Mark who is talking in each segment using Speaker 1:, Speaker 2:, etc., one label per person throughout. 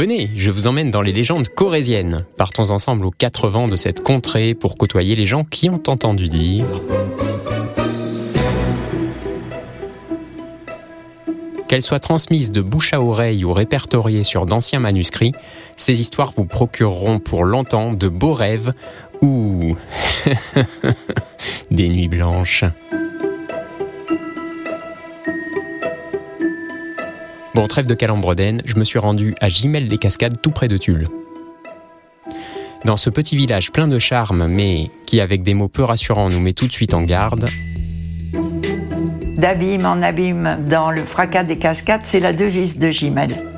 Speaker 1: Venez, je vous emmène dans les légendes corésiennes. Partons ensemble aux quatre vents de cette contrée pour côtoyer les gens qui ont entendu dire. Qu'elles soient transmises de bouche à oreille ou répertoriées sur d'anciens manuscrits, ces histoires vous procureront pour longtemps de beaux rêves ou des nuits blanches. Bon, trêve de Calembredaine, je me suis rendu à Gimel des Cascades, tout près de Tulle. Dans ce petit village plein de charme, mais qui, avec des mots peu rassurants, nous met tout de suite en garde,
Speaker 2: d'abîme en abîme dans le fracas des cascades, c'est la devise de Gimel.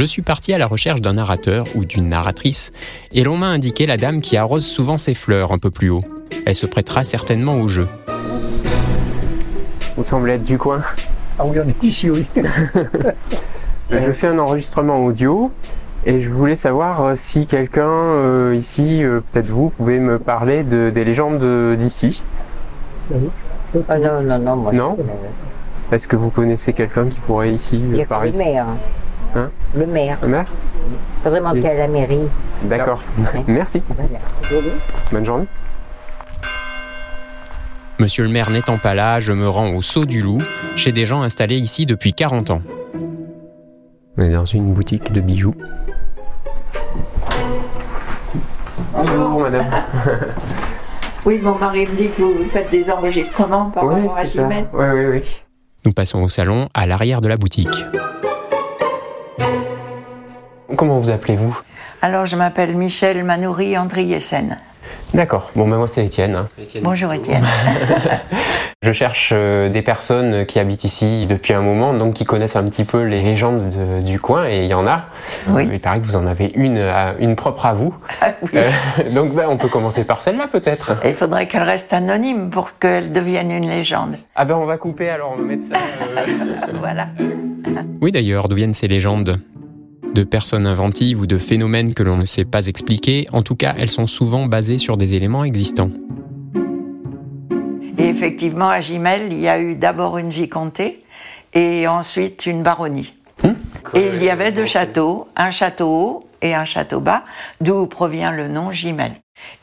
Speaker 1: Je suis parti à la recherche d'un narrateur ou d'une narratrice, et l'on m'a indiqué la dame qui arrose souvent ses fleurs un peu plus haut. Elle se prêtera certainement au jeu. Vous semblez être du coin
Speaker 3: Ah oui, on est ici, oui.
Speaker 1: je fais un enregistrement audio et je voulais savoir euh, si quelqu'un euh, ici, euh, peut-être vous, pouvez me parler de, des légendes d'ici.
Speaker 4: Ah non, non, non, moi
Speaker 1: Non Est-ce que vous connaissez quelqu'un qui pourrait ici
Speaker 4: Il y
Speaker 1: par
Speaker 4: le maire.
Speaker 1: Hein
Speaker 4: le maire.
Speaker 1: Maire
Speaker 4: Faudrait manquer à la mairie.
Speaker 1: D'accord.
Speaker 4: Ouais.
Speaker 1: Merci.
Speaker 4: Voilà.
Speaker 1: Bonne journée. Monsieur le maire n'étant pas là, je me rends au Saut du Loup, chez des gens installés ici depuis 40 ans. On est dans une boutique de bijoux. Bonjour madame.
Speaker 2: Oui, mon mari me dit que vous faites des enregistrements par rapport à Gimel.
Speaker 1: Oui, oui, oui. Nous passons au salon, à l'arrière de la boutique. Comment vous appelez-vous?
Speaker 2: Alors, je m'appelle Michel Manoury Andriessen.
Speaker 1: D'accord. Bon, ben moi c'est Étienne. hein.
Speaker 2: Bonjour Étienne.
Speaker 1: Je cherche euh, des personnes qui habitent ici depuis un moment, donc qui connaissent un petit peu les légendes de- du coin, et il y en a.
Speaker 2: Oui.
Speaker 1: Il paraît que vous en avez une, à- une propre à vous.
Speaker 2: Ah oui.
Speaker 1: Euh, donc ben, on peut commencer par celle-là peut-être.
Speaker 2: Il faudrait qu'elle reste anonyme pour qu'elle devienne une légende.
Speaker 1: Ah ben on va couper alors, on va mettre ça. euh.
Speaker 2: Voilà.
Speaker 1: Oui d'ailleurs, d'où viennent ces légendes? De personnes inventives ou de phénomènes que l'on ne sait pas expliquer, en tout cas elles sont souvent basées sur des éléments existants.
Speaker 2: Et effectivement, à Gimel, il y a eu d'abord une vicomté et ensuite une baronnie. Et il y avait deux châteaux, un château haut et un château bas, d'où provient le nom Gimel.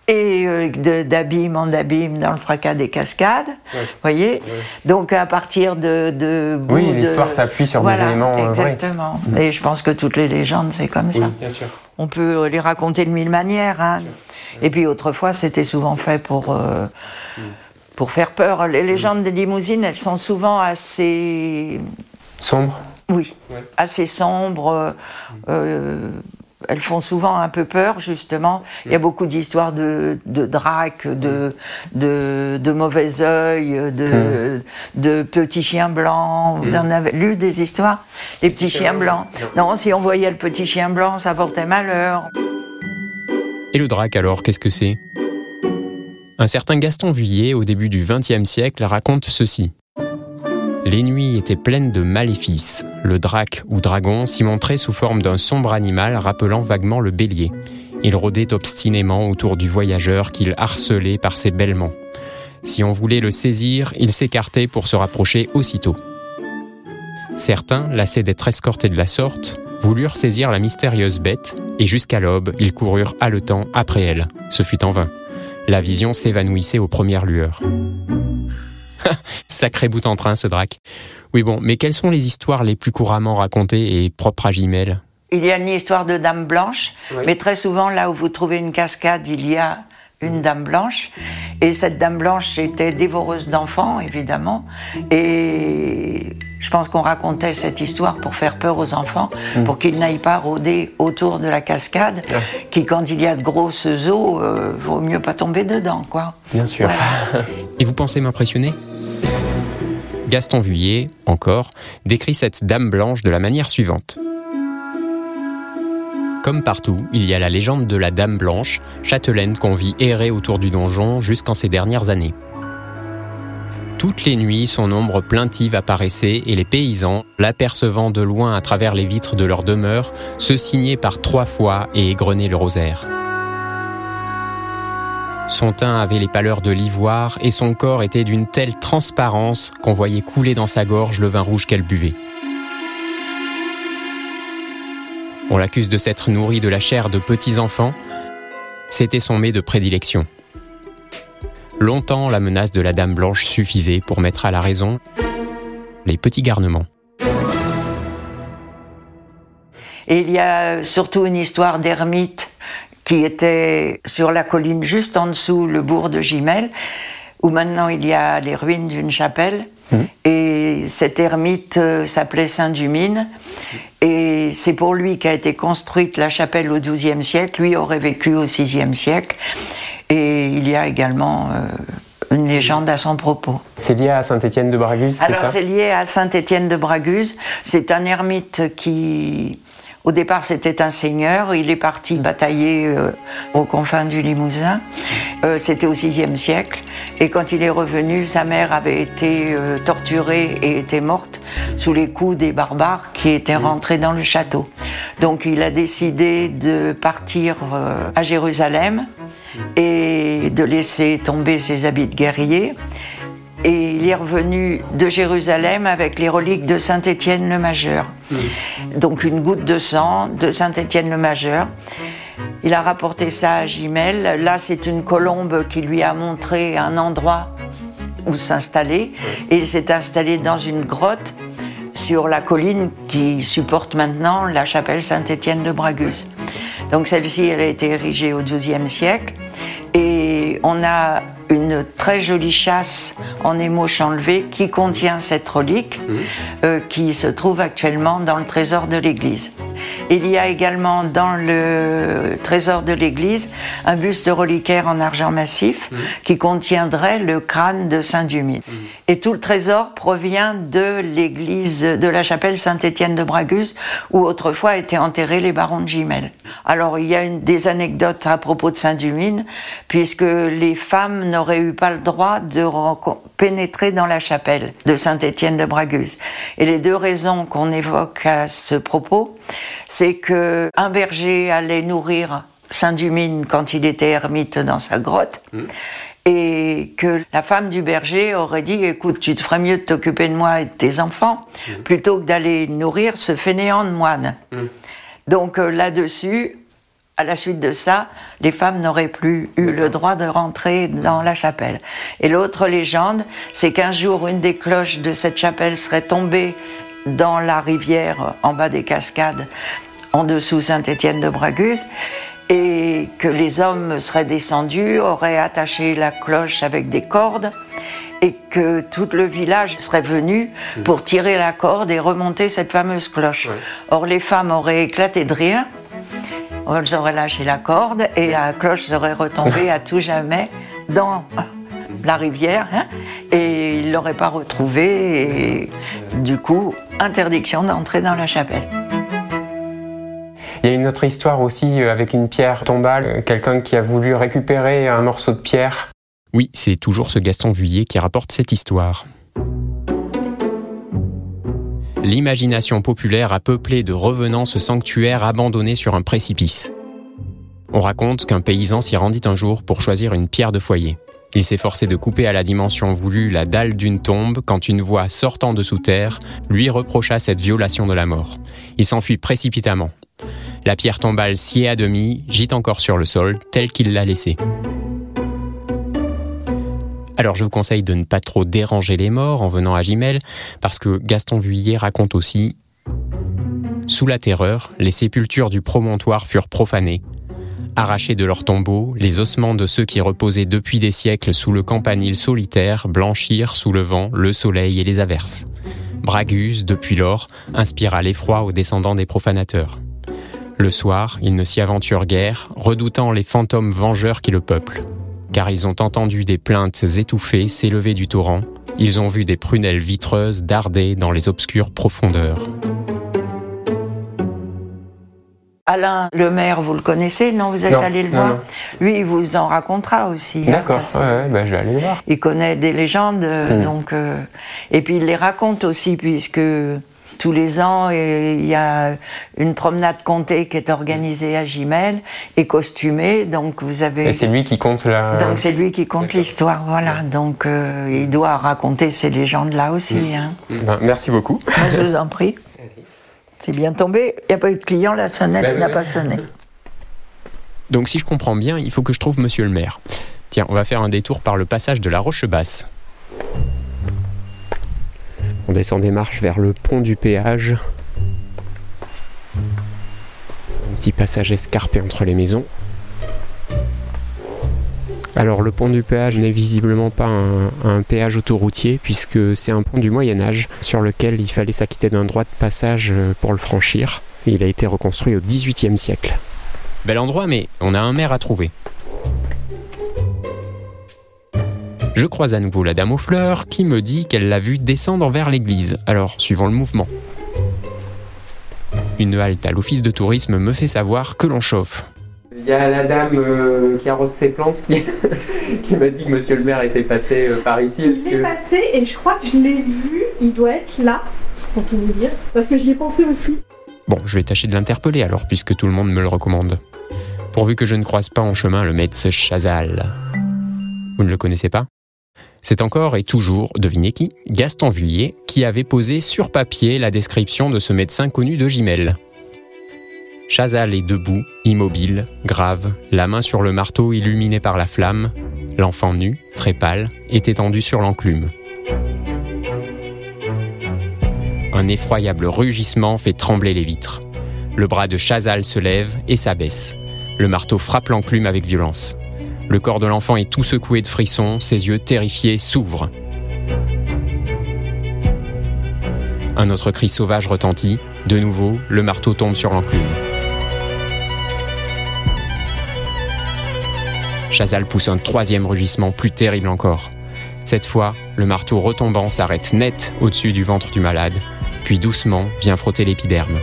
Speaker 2: Et euh, de- d'abîme en abîme dans le fracas des cascades, voyez. Donc à partir de, de
Speaker 1: Oui,
Speaker 2: de-
Speaker 1: l'histoire s'appuie sur des éléments, euh, vrais.
Speaker 2: Exactement. Et je pense que toutes les légendes c'est comme ça.
Speaker 1: bien sûr.
Speaker 2: On peut les raconter de mille manières. hein. Et puis autrefois, c'était souvent fait pour, euh, pour faire peur. Les légendes des limousines, elles sont souvent assez,
Speaker 1: Sombre
Speaker 2: oui,
Speaker 1: Ouais.
Speaker 2: assez sombres. Euh, elles font souvent un peu peur, justement. Il y a beaucoup d'histoires de, de dracs, de, de, de mauvais œil, de, de petits chiens blancs. Vous en avez lu des histoires? Les petits chiens blancs? Non, si on voyait le petit chien blanc, ça portait malheur.
Speaker 1: Et le drac alors, qu'est-ce que c'est? Un certain Gaston Vuillet, au début du XXe siècle, raconte ceci. Les nuits étaient pleines de maléfices. Le drac ou dragon s'y montrait sous forme d'un sombre animal rappelant vaguement le bélier. Il rôdait obstinément autour du voyageur qu'il harcelait par ses bêlements. Si on voulait le saisir, il s'écartait pour se rapprocher aussitôt. Certains, lassés d'être escortés de la sorte, voulurent saisir la mystérieuse bête, et jusqu'à l'aube, ils coururent haletants après elle. Ce fut en vain. La vision s'évanouissait aux premières lueurs. Sacré bout en train, ce drac. Oui, bon, mais quelles sont les histoires les plus couramment racontées et propres à Gimel?
Speaker 2: Il y a une histoire de dame blanche,
Speaker 1: Oui.
Speaker 2: mais très souvent, là où vous trouvez une cascade, il y a une dame blanche. Et cette dame blanche était dévoreuse d'enfants, évidemment. Et je pense qu'on racontait cette histoire pour faire peur aux enfants, pour qu'ils n'aillent pas rôder autour de la cascade, qui, quand il y a de grosses eaux, euh, vaut mieux pas tomber dedans, quoi.
Speaker 1: Bien sûr. Et vous pensez m'impressionner? Gaston Vuillet, encore, décrit cette dame blanche de la manière suivante. Comme partout, il y a la légende de la Dame Blanche, châtelaine qu'on vit errer autour du donjon jusqu'en ces dernières années. Toutes les nuits, son ombre plaintive apparaissait et les paysans, l'apercevant de loin à travers les vitres de leur demeure, se signaient par trois fois et égrenaient le rosaire. Son teint avait les pâleurs de l'ivoire et son corps était d'une telle transparence qu'on voyait couler dans sa gorge le vin rouge qu'elle buvait. On l'accuse de s'être nourrie de la chair de petits enfants. C'était son mets de prédilection. Longtemps, la menace de la Dame Blanche suffisait pour mettre à la raison les petits garnements.
Speaker 2: Et il y a surtout une histoire d'ermite qui était sur la colline juste en dessous le bourg de Gimel, où maintenant il y a les ruines d'une chapelle. Mmh. Et cet ermite euh, s'appelait Saint-Dumine. Et c'est pour lui qu'a été construite la chapelle au XIIe siècle. Lui aurait vécu au VIe siècle. Et il y a également euh, une légende à son propos.
Speaker 3: C'est lié à Saint-Étienne de Braguse
Speaker 2: Alors c'est lié à Saint-Étienne de Braguse. C'est un ermite qui au départ, c'était un seigneur. Il est parti batailler euh, aux confins du Limousin. Euh, c'était au VIe siècle. Et quand il est revenu, sa mère avait été euh, torturée et était morte sous les coups des barbares qui étaient rentrés dans le château. Donc il a décidé de partir à Jérusalem et de laisser tomber ses habits de guerrier et il est revenu de Jérusalem avec les reliques de Saint Étienne le Majeur. Donc une goutte de sang de Saint Étienne le Majeur. Il a rapporté ça à Gimel. Là, c'est une colombe qui lui a montré un endroit où s'installer. Et il s'est installé dans une grotte sur la colline qui supporte maintenant la chapelle Saint-Étienne de Bragus. Donc celle-ci, elle a été érigée au XIIe siècle. Et on a une très jolie chasse en émauche enlevée qui contient cette relique mmh. euh, qui se trouve actuellement dans le trésor de l'église. Il y a également dans le trésor de l'église un buste reliquaire en argent massif mmh. qui contiendrait le crâne de Saint Dumine. Mmh. Et tout le trésor provient de l'église de la chapelle Saint-Étienne de Bragus où autrefois étaient enterrés les barons de Gimel. Alors il y a une, des anecdotes à propos de Saint Dumine puisque les femmes n'aurait eu pas le droit de pénétrer dans la chapelle de Saint-Étienne de Bragus. Et les deux raisons qu'on évoque à ce propos, c'est que un berger allait nourrir Saint-Dumine quand il était ermite dans sa grotte. Mmh. Et que la femme du berger aurait dit Écoute, tu te ferais mieux de t'occuper de moi et de tes enfants mmh. plutôt que d'aller nourrir ce fainéant de moine. Mmh. Donc euh, là-dessus, à la suite de ça, les femmes n'auraient plus eu le droit de rentrer dans la chapelle. Et l'autre légende, c'est qu'un jour, une des cloches de cette chapelle serait tombée dans la rivière en bas des cascades, en dessous Saint-Étienne de Bragus, et que les hommes seraient descendus, auraient attaché la cloche avec des cordes, et que tout le village serait venu pour tirer la corde et remonter cette fameuse cloche. Or, les femmes auraient éclaté de rire elles auraient lâché la corde et la cloche serait retombée à tout jamais dans la rivière hein, et ils ne l'auraient pas retrouvée et du coup, interdiction d'entrer dans la chapelle.
Speaker 3: Il y a une autre histoire aussi euh, avec une pierre tombale, euh, quelqu'un qui a voulu récupérer un morceau de pierre.
Speaker 1: Oui, c'est toujours ce Gaston Vuillet qui rapporte cette histoire l'imagination populaire a peuplé de revenants ce sanctuaire abandonné sur un précipice. On raconte qu'un paysan s'y rendit un jour pour choisir une pierre de foyer. Il s'efforçait de couper à la dimension voulue la dalle d'une tombe quand une voix sortant de sous terre lui reprocha cette violation de la mort. Il s'enfuit précipitamment. La pierre tombale sciée à demi gît encore sur le sol tel qu'il l'a laissée. Alors je vous conseille de ne pas trop déranger les morts en venant à Gimel, parce que Gaston Vuillet raconte aussi Sous la terreur, les sépultures du promontoire furent profanées. Arrachés de leurs tombeaux, les ossements de ceux qui reposaient depuis des siècles sous le campanile solitaire blanchirent sous le vent, le soleil et les averses. Braguse, depuis lors, inspira l'effroi aux descendants des profanateurs. Le soir, ils ne s'y aventurent guère, redoutant les fantômes vengeurs qui le peuplent car ils ont entendu des plaintes étouffées s'élever du torrent, ils ont vu des prunelles vitreuses darder dans les obscures profondeurs.
Speaker 2: Alain le maire, vous le connaissez? Non, vous êtes allé le voir? Lui, il vous en racontera aussi.
Speaker 3: Hein, D'accord, ben, je vais aller le voir.
Speaker 2: Il connaît des légendes, euh, hmm. donc. Euh, et puis il les raconte aussi, puisque tous les ans, il y a une promenade comptée qui est organisée à Gimel et costumée. Donc vous avez.
Speaker 3: Et c'est lui qui compte la.
Speaker 2: Donc c'est lui qui compte l'histoire, voilà. Donc euh, il doit raconter ces légendes-là aussi.
Speaker 3: Mm.
Speaker 2: Hein.
Speaker 3: Ben, merci beaucoup.
Speaker 2: Moi, je vous en prie. C'est bien tombé. Il n'y a pas eu de client, la sonnette
Speaker 3: Ben,
Speaker 2: n'a pas sonné.
Speaker 1: Donc si je comprends bien, il faut que je trouve monsieur le maire. Tiens, on va faire un détour par le passage de la Roche Basse. On descend des marches vers le pont du péage. Un petit passage escarpé entre les maisons. Alors le pont du péage n'est visiblement pas un, péage autoroutier puisque c'est un pont du Moyen Âge sur lequel il fallait s'acquitter d'un droit de passage pour le franchir. Il a été reconstruit au XVIIIe siècle. Bel endroit, mais on a un maire à trouver. Je croise à nouveau la dame aux fleurs qui me dit qu'elle l'a vu descendre vers l'église, alors suivons le mouvement. Une halte à l'office de tourisme me fait savoir que l'on chauffe.
Speaker 3: Il y a la dame euh, qui arrose ses plantes qui, qui m'a dit que monsieur le maire était passé euh, par ici.
Speaker 5: Il est
Speaker 3: que-
Speaker 5: passé et je crois que je l'ai vu, il doit être là, pour tout vous dire, parce que j'y ai pensé aussi.
Speaker 1: Bon, je vais tâcher de l'interpeller alors puisque tout le monde me le recommande. Pourvu que je ne croise pas en chemin le médecin Chazal. Vous ne le connaissez pas? C'est encore et toujours, devinez qui Gaston Vuillet qui avait posé sur papier la description de ce médecin connu de Gimel. Chazal est debout, immobile, grave, la main sur le marteau illuminé par la flamme. L'enfant nu, très pâle, est étendu sur l'enclume. Un effroyable rugissement fait trembler les vitres. Le bras de Chazal se lève et s'abaisse. Le marteau frappe l'enclume avec violence. Le corps de l'enfant est tout secoué de frissons, ses yeux terrifiés s'ouvrent. Un autre cri sauvage retentit. De nouveau, le marteau tombe sur l'enclume. Chazal pousse un troisième rugissement plus terrible encore. Cette fois, le marteau retombant s'arrête net au-dessus du ventre du malade, puis doucement vient frotter l'épiderme.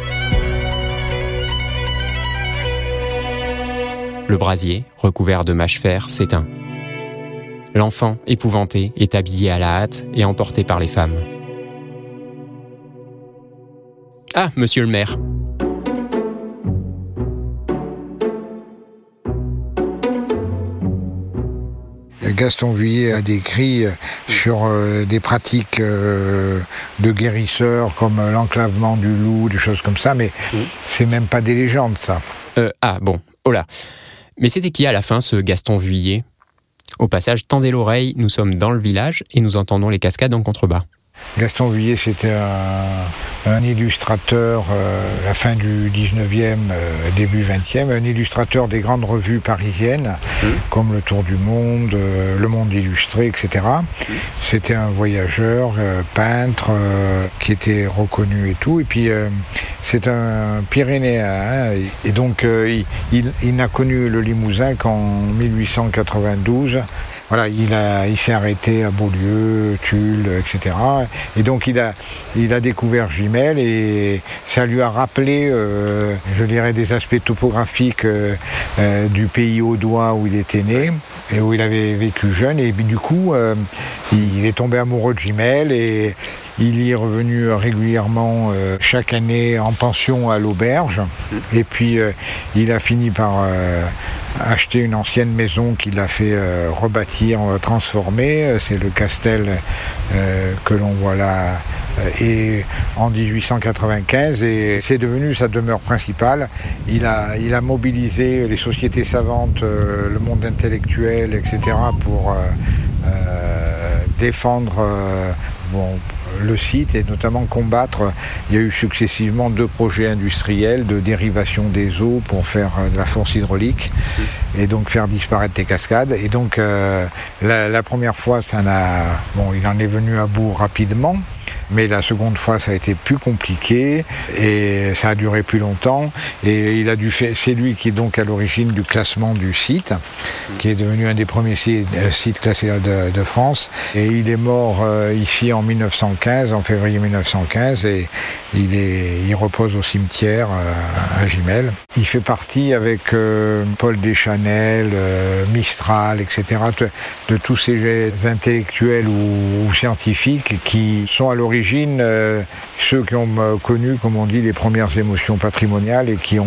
Speaker 1: Le brasier, recouvert de mâche fer, s'éteint. L'enfant, épouvanté, est habillé à la hâte et emporté par les femmes. Ah, monsieur le maire.
Speaker 6: Gaston Vuillet a décrit euh, sur euh, des pratiques euh, de guérisseurs comme l'enclavement du loup, des choses comme ça, mais c'est même pas des légendes ça.
Speaker 1: Euh, ah, bon, oh là. Mais c'était qui à la fin, ce Gaston Vuillet? Au passage, tendez l'oreille, nous sommes dans le village et nous entendons les cascades en contrebas.
Speaker 6: Gaston Vuillet, c'était un, un illustrateur, euh, la fin du 19e, euh, début 20e, un illustrateur des grandes revues parisiennes, comme Le Tour du Monde, euh, Le Monde Illustré, etc. C'était un voyageur, euh, peintre, qui était reconnu et tout. Et puis, c'est un Pyrénéen. hein, et donc, il, il- il n'a connu le Limousin qu'en 1892. Il, s'est arrêté à Beaulieu, Tulle, etc. Et donc il a, découvert Gimel et ça lui a rappelé, euh, je dirais, des aspects topographiques euh, euh, du pays audois où il était né et où il avait vécu jeune. Et du coup, il est tombé amoureux de Gimel et il y est revenu régulièrement euh, chaque année en pension à l'auberge. Et puis euh, il a fini par euh, acheter une ancienne maison qu'il a fait euh, rebâtir, euh, transformer. Euh, C'est le Castel euh, que l'on voit là. euh, Et en 1895, et c'est devenu sa demeure principale. Il a, il a mobilisé les sociétés savantes, euh, le monde intellectuel, etc., pour euh, euh, défendre euh, le site et notamment combattre. Il y a eu successivement deux projets industriels de dérivation des eaux pour faire euh, de la force hydraulique et donc faire disparaître les cascades. Et donc euh, la, la première fois, ça n'a, bon, il en est venu à bout rapidement. Mais la seconde fois, ça a été plus compliqué et ça a duré plus longtemps. Et il a dû faire, c'est lui qui est donc à l'origine du classement du site. qui est devenu un des premiers sites, euh, sites classés de, France. Et il est mort euh, ici en 1915, en février 1915, et il, est, il repose au cimetière euh, à Gimel. Il fait partie avec Paul Deschanel, Mistral, etc., de, de tous ces intellectuels ou, ou scientifiques qui sont à l'origine euh, ceux qui ont euh, connu, comme on dit, les premières émotions patrimoniales et qui ont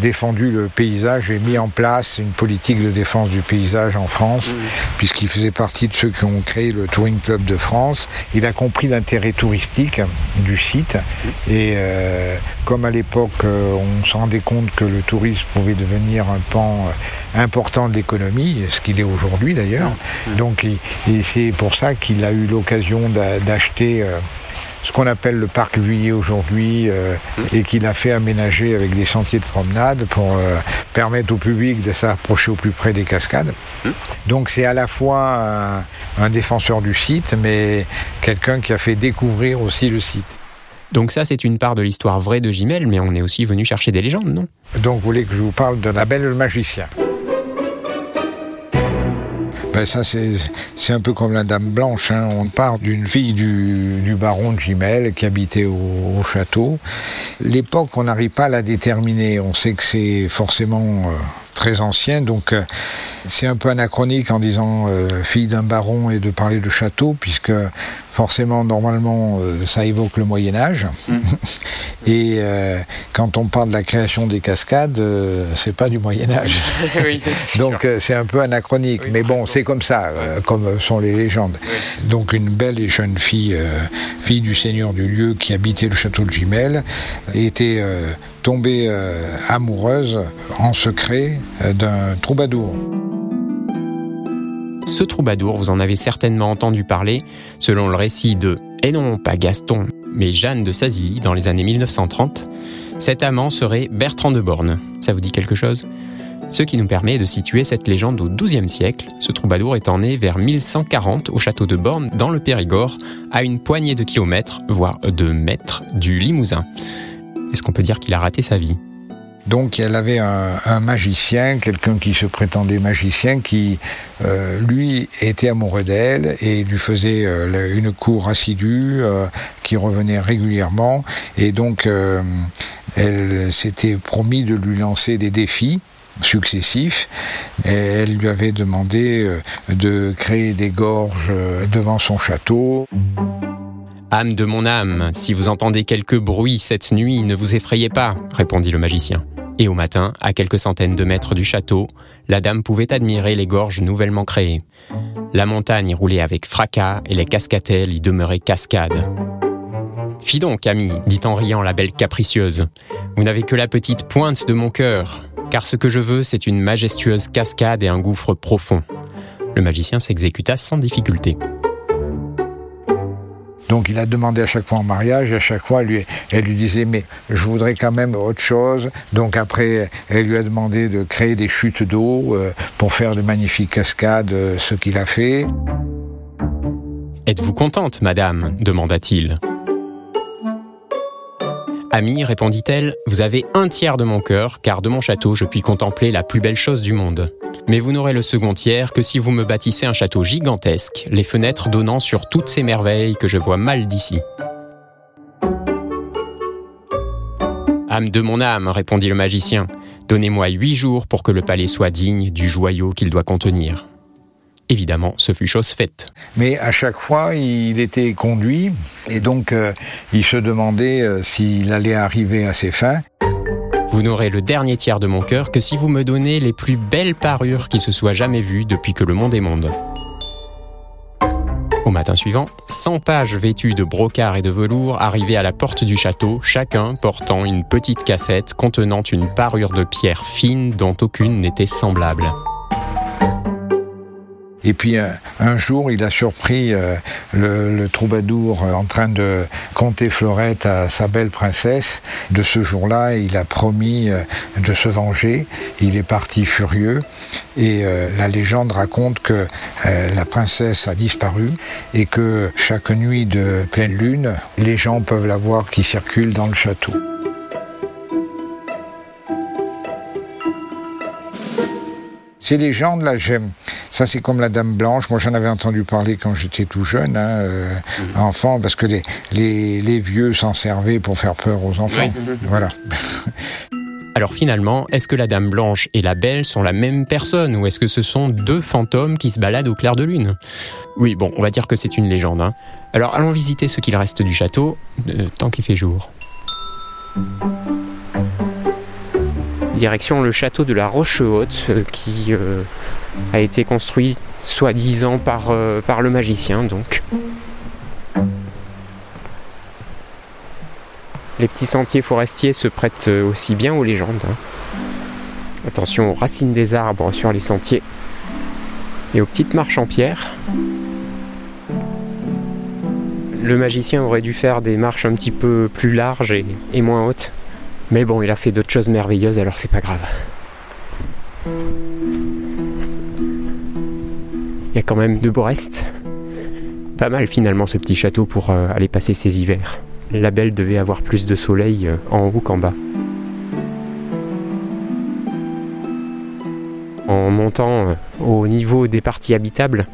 Speaker 6: défendu le paysage et mis en place une politique de défense du paysage en France, puisqu'il faisait partie de ceux qui ont créé le Touring Club de France. Il a compris l'intérêt touristique du site. Et euh, comme à l'époque euh, on se rendait compte que le tourisme pouvait devenir un pan euh, important de l'économie, ce qu'il est aujourd'hui d'ailleurs, donc il- et c'est pour ça qu'il a eu l'occasion d'a- d'acheter euh, ce qu'on appelle le parc Vuillet aujourd'hui euh, et qu'il a fait aménager avec des sentiers de promenade pour euh, permettre au public de s'approcher au plus près des cascades. Donc c'est à la fois un, un défenseur du site, mais quelqu'un qui a fait découvrir aussi le site.
Speaker 1: Donc ça, c'est une part de l'histoire vraie de Gimel, mais on est aussi venu chercher des légendes, non?
Speaker 6: Donc vous voulez que je vous parle de la belle le magicien ben ça, c'est un peu comme la Dame Blanche. hein. On part d'une fille du, du baron de Gimel qui habitait au, au château. L'époque, on n'arrive pas à la déterminer. On sait que c'est forcément euh, très ancien, donc euh, c'est un peu anachronique en disant euh, fille d'un baron et de parler de château, puisque forcément, normalement, euh, ça évoque le Moyen Âge. et euh, quand on parle de la création des cascades, c'est pas du Moyen Âge.
Speaker 1: oui,
Speaker 6: Donc c'est un peu anachronique, mais bon, c'est comme ça, comme sont les légendes. Donc une belle et jeune fille, fille du seigneur du lieu qui habitait le château de Gimel, était tombée euh, amoureuse en secret euh, d'un troubadour.
Speaker 1: Ce troubadour, vous en avez certainement entendu parler, selon le récit de, et non pas Gaston, mais Jeanne de Sazy dans les années 1930. Cet amant serait Bertrand de Born. Ça vous dit quelque chose? Ce qui nous permet de situer cette légende au XIIe siècle, ce troubadour étant né vers 1140 au château de Borne, dans le Périgord, à une poignée de kilomètres, voire de mètres, du Limousin. Est-ce qu'on peut dire qu'il a raté sa vie?
Speaker 6: Donc elle avait un, magicien, quelqu'un qui se prétendait magicien, qui euh, lui était amoureux d'elle et lui faisait euh, une cour assidue, euh, qui revenait régulièrement. Et donc elle s'était promis de lui lancer des défis successifs. Et elle lui avait demandé de créer des gorges devant son château.
Speaker 1: Âme de mon âme, si vous entendez quelque bruit cette nuit, ne vous effrayez pas, répondit le magicien. Et au matin, à quelques centaines de mètres du château, la dame pouvait admirer les gorges nouvellement créées. La montagne y roulait avec fracas et les cascatelles y demeuraient cascades. Fi donc, ami, dit en riant la belle capricieuse, vous n'avez que la petite pointe de mon cœur, car ce que je veux, c'est une majestueuse cascade et un gouffre profond. Le magicien s'exécuta sans difficulté.
Speaker 6: Donc il a demandé à chaque fois en mariage, et à chaque fois elle lui, disait mais je voudrais quand même autre chose. Donc après elle lui a demandé de créer des chutes d'eau euh, pour faire de magnifiques cascades, euh, ce qu'il a fait.
Speaker 1: Êtes-vous contente, madame? demanda-t-il. Ami, répondit-elle, vous avez un tiers de mon cœur, car de mon château je puis contempler la plus belle chose du monde. Mais vous n'aurez le second tiers que si vous me bâtissez un château gigantesque, les fenêtres donnant sur toutes ces merveilles que je vois mal d'ici. Âme de mon âme, répondit le magicien, donnez-moi huit jours pour que le palais soit digne du joyau qu'il doit contenir. Évidemment, ce fut chose faite.
Speaker 6: Mais à chaque fois il était conduit et donc euh, il se demandait euh, s'il allait arriver à ses fins.
Speaker 1: Vous n'aurez le dernier tiers de mon cœur que si vous me donnez les plus belles parures qui se soient jamais vues depuis que le monde est monde. Au matin suivant, 100 pages vêtues de brocart et de velours arrivaient à la porte du château, chacun portant une petite cassette contenant une parure de pierre fine dont aucune n'était semblable.
Speaker 6: Et puis un, un jour, il a surpris euh, le, troubadour euh, en train de conter fleurette à sa belle princesse. De ce jour-là, il a promis euh, de se venger. Il est parti furieux et euh, la légende raconte que euh, la princesse a disparu et que chaque nuit de pleine lune, les gens peuvent la voir qui circule dans le château. Ces légendes là, j'aime. Ça c'est comme la Dame Blanche. Moi j'en avais entendu parler quand j'étais tout jeune, hein, euh,
Speaker 1: Mhm.
Speaker 6: enfant, parce que les, les, les vieux s'en servaient pour faire peur aux enfants. Voilà.
Speaker 7: Alors finalement, est-ce que la Dame Blanche et la Belle sont la même personne ou est-ce que ce sont deux fantômes qui se baladent au clair de lune? Oui, bon, on va dire que c'est une légende. hein. Alors allons visiter ce qu'il reste du château, euh, tant qu'il fait jour.
Speaker 1: Direction le château de la Roche-Haute euh, qui euh, a été construit soi-disant par, euh, par le magicien donc. Les petits sentiers forestiers se prêtent aussi bien aux légendes. hein. Attention aux racines des arbres sur les sentiers et aux petites marches en pierre. Le magicien aurait dû faire des marches un petit peu plus larges et moins hautes. Mais bon, il a fait d'autres choses merveilleuses, alors c'est pas grave. Il y a quand même de beaux restes. Pas mal finalement ce petit château pour euh, aller passer ses hivers. La belle devait avoir plus de soleil euh, en haut qu'en bas. En montant euh, au niveau des parties habitables,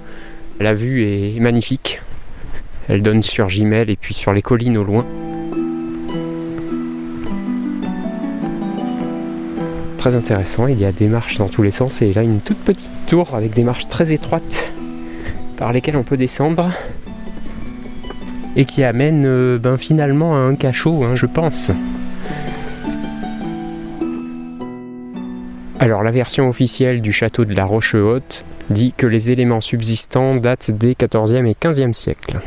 Speaker 1: la vue est magnifique. Elle donne sur Gimel et puis sur les collines au loin. Très intéressant, il y a des marches dans tous les sens et là une toute petite tour avec des marches très étroites par lesquelles on peut descendre et qui amène euh, ben, finalement à un cachot, hein, je pense. Alors la version officielle du château de la Roche-Haute dit que les éléments subsistants datent des 14e et 15e siècles.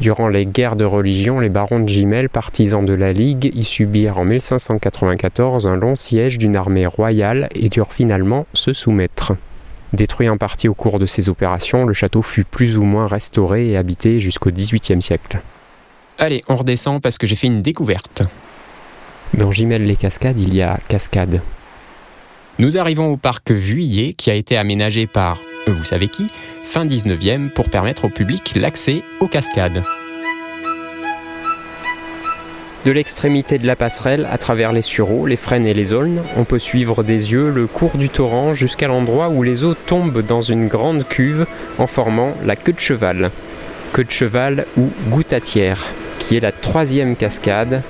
Speaker 1: Durant les guerres de religion, les barons de Gimel, partisans de la Ligue, y subirent en 1594 un long siège d'une armée royale et durent finalement se soumettre. Détruit en partie au cours de ces opérations, le château fut plus ou moins restauré et habité jusqu'au XVIIIe siècle.
Speaker 7: Allez, on redescend parce que j'ai fait une découverte.
Speaker 1: Dans Gimel les Cascades, il y a Cascade.
Speaker 7: Nous arrivons au parc Vuillet qui a été aménagé par, vous savez qui, fin 19e pour permettre au public l'accès aux cascades.
Speaker 1: De l'extrémité de la passerelle, à travers les sureaux, les frênes et les aulnes, on peut suivre des yeux le cours du torrent jusqu'à l'endroit où les eaux tombent dans une grande cuve en formant la queue de cheval. Queue de cheval ou goutatière, qui est la troisième cascade.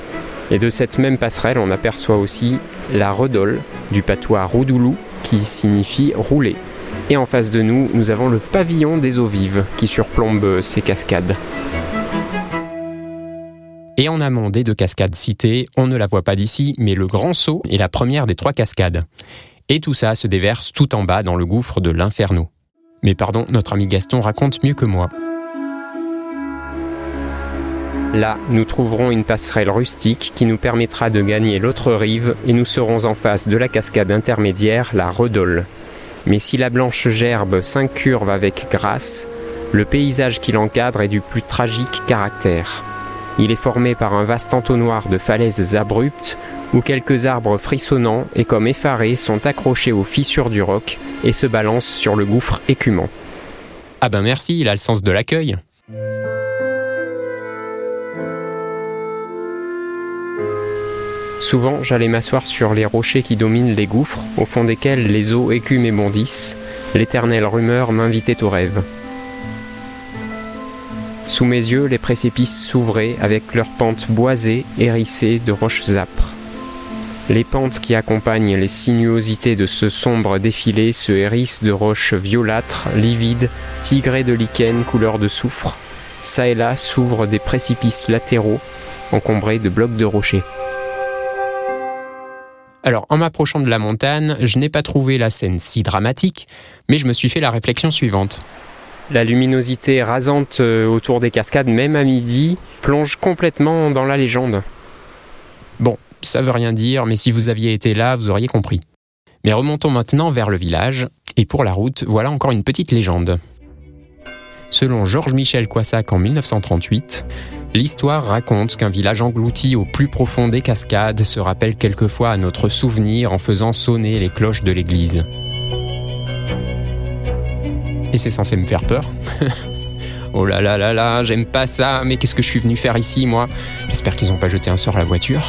Speaker 1: Et de cette même passerelle, on aperçoit aussi la redole, du patois roudoulou, qui signifie rouler. Et en face de nous, nous avons le pavillon des eaux vives qui surplombe ces cascades.
Speaker 7: Et en amont des deux cascades citées, on ne la voit pas d'ici, mais le Grand Saut est la première des trois cascades. Et tout ça se déverse tout en bas dans le gouffre de l'Inferno. Mais pardon, notre ami Gaston raconte mieux que moi.
Speaker 1: Là, nous trouverons une passerelle rustique qui nous permettra de gagner l'autre rive et nous serons en face de la cascade intermédiaire, la Redole. Mais si la blanche gerbe s'incurve avec grâce, le paysage qui l'encadre est du plus tragique caractère. Il est formé par un vaste entonnoir de falaises abruptes où quelques arbres frissonnants et comme effarés sont accrochés aux fissures du roc et se balancent sur le gouffre écumant.
Speaker 7: Ah ben merci, il a le sens de l'accueil.
Speaker 1: Souvent, j'allais m'asseoir sur les rochers qui dominent les gouffres, au fond desquels les eaux écument et bondissent. L'éternelle rumeur m'invitait au rêve. Sous mes yeux, les précipices s'ouvraient avec leurs pentes boisées, hérissées de roches âpres. Les pentes qui accompagnent les sinuosités de ce sombre défilé se hérissent de roches violâtres, livides, tigrées de lichen couleur de soufre. Ça et là s'ouvrent des précipices latéraux, encombrés de blocs de rochers.
Speaker 7: Alors, en m'approchant de la montagne, je n'ai pas trouvé la scène si dramatique, mais je me suis fait la réflexion suivante.
Speaker 1: La luminosité rasante euh, autour des cascades, même à midi, plonge complètement dans la légende.
Speaker 7: Bon, ça veut rien dire, mais si vous aviez été là, vous auriez compris. Mais remontons maintenant vers le village, et pour la route, voilà encore une petite légende. Selon Georges-Michel Coissac en 1938, l'histoire raconte qu'un village englouti au plus profond des cascades se rappelle quelquefois à notre souvenir en faisant sonner les cloches de l'église. Et c'est censé me faire peur Oh là là là là, j'aime pas ça, mais qu'est-ce que je suis venu faire ici, moi? J'espère qu'ils n'ont pas jeté un sort à la voiture.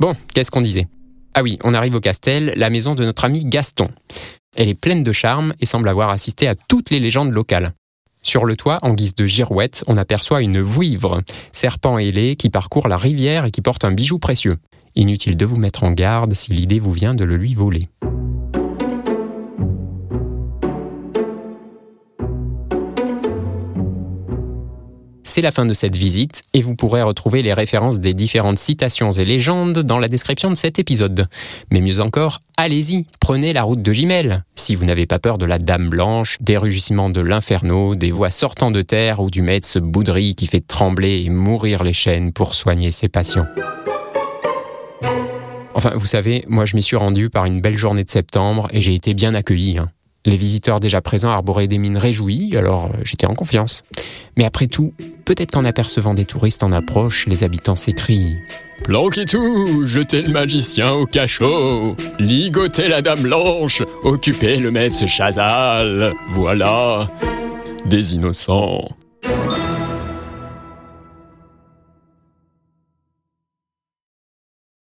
Speaker 7: Bon, qu'est-ce qu'on disait?
Speaker 1: Ah oui, on arrive au Castel, la maison de notre ami Gaston. Elle est pleine de charme et semble avoir assisté à toutes les légendes locales. Sur le toit, en guise de girouette, on aperçoit une vouivre, serpent ailé qui parcourt la rivière et qui porte un bijou précieux. Inutile de vous mettre en garde si l'idée vous vient de le lui voler. C'est la fin de cette visite et vous pourrez retrouver les références des différentes citations et légendes dans la description de cet épisode. Mais mieux encore, allez-y, prenez la route de Gimel. Si vous n'avez pas peur de la Dame Blanche, des rugissements de l'inferno, des voix sortant de terre ou du maître Boudry qui fait trembler et mourir les chaînes pour soigner ses patients. Enfin, vous savez, moi je m'y suis rendu par une belle journée de septembre et j'ai été bien accueilli. Hein. Les visiteurs déjà présents arboraient des mines réjouies, alors euh, j'étais en confiance. Mais après tout, peut-être qu'en apercevant des touristes en approche, les habitants s'écrient
Speaker 8: Planquitou, jetez le magicien au cachot, ligotez la dame blanche, occupez le maître Chazal, voilà, des innocents.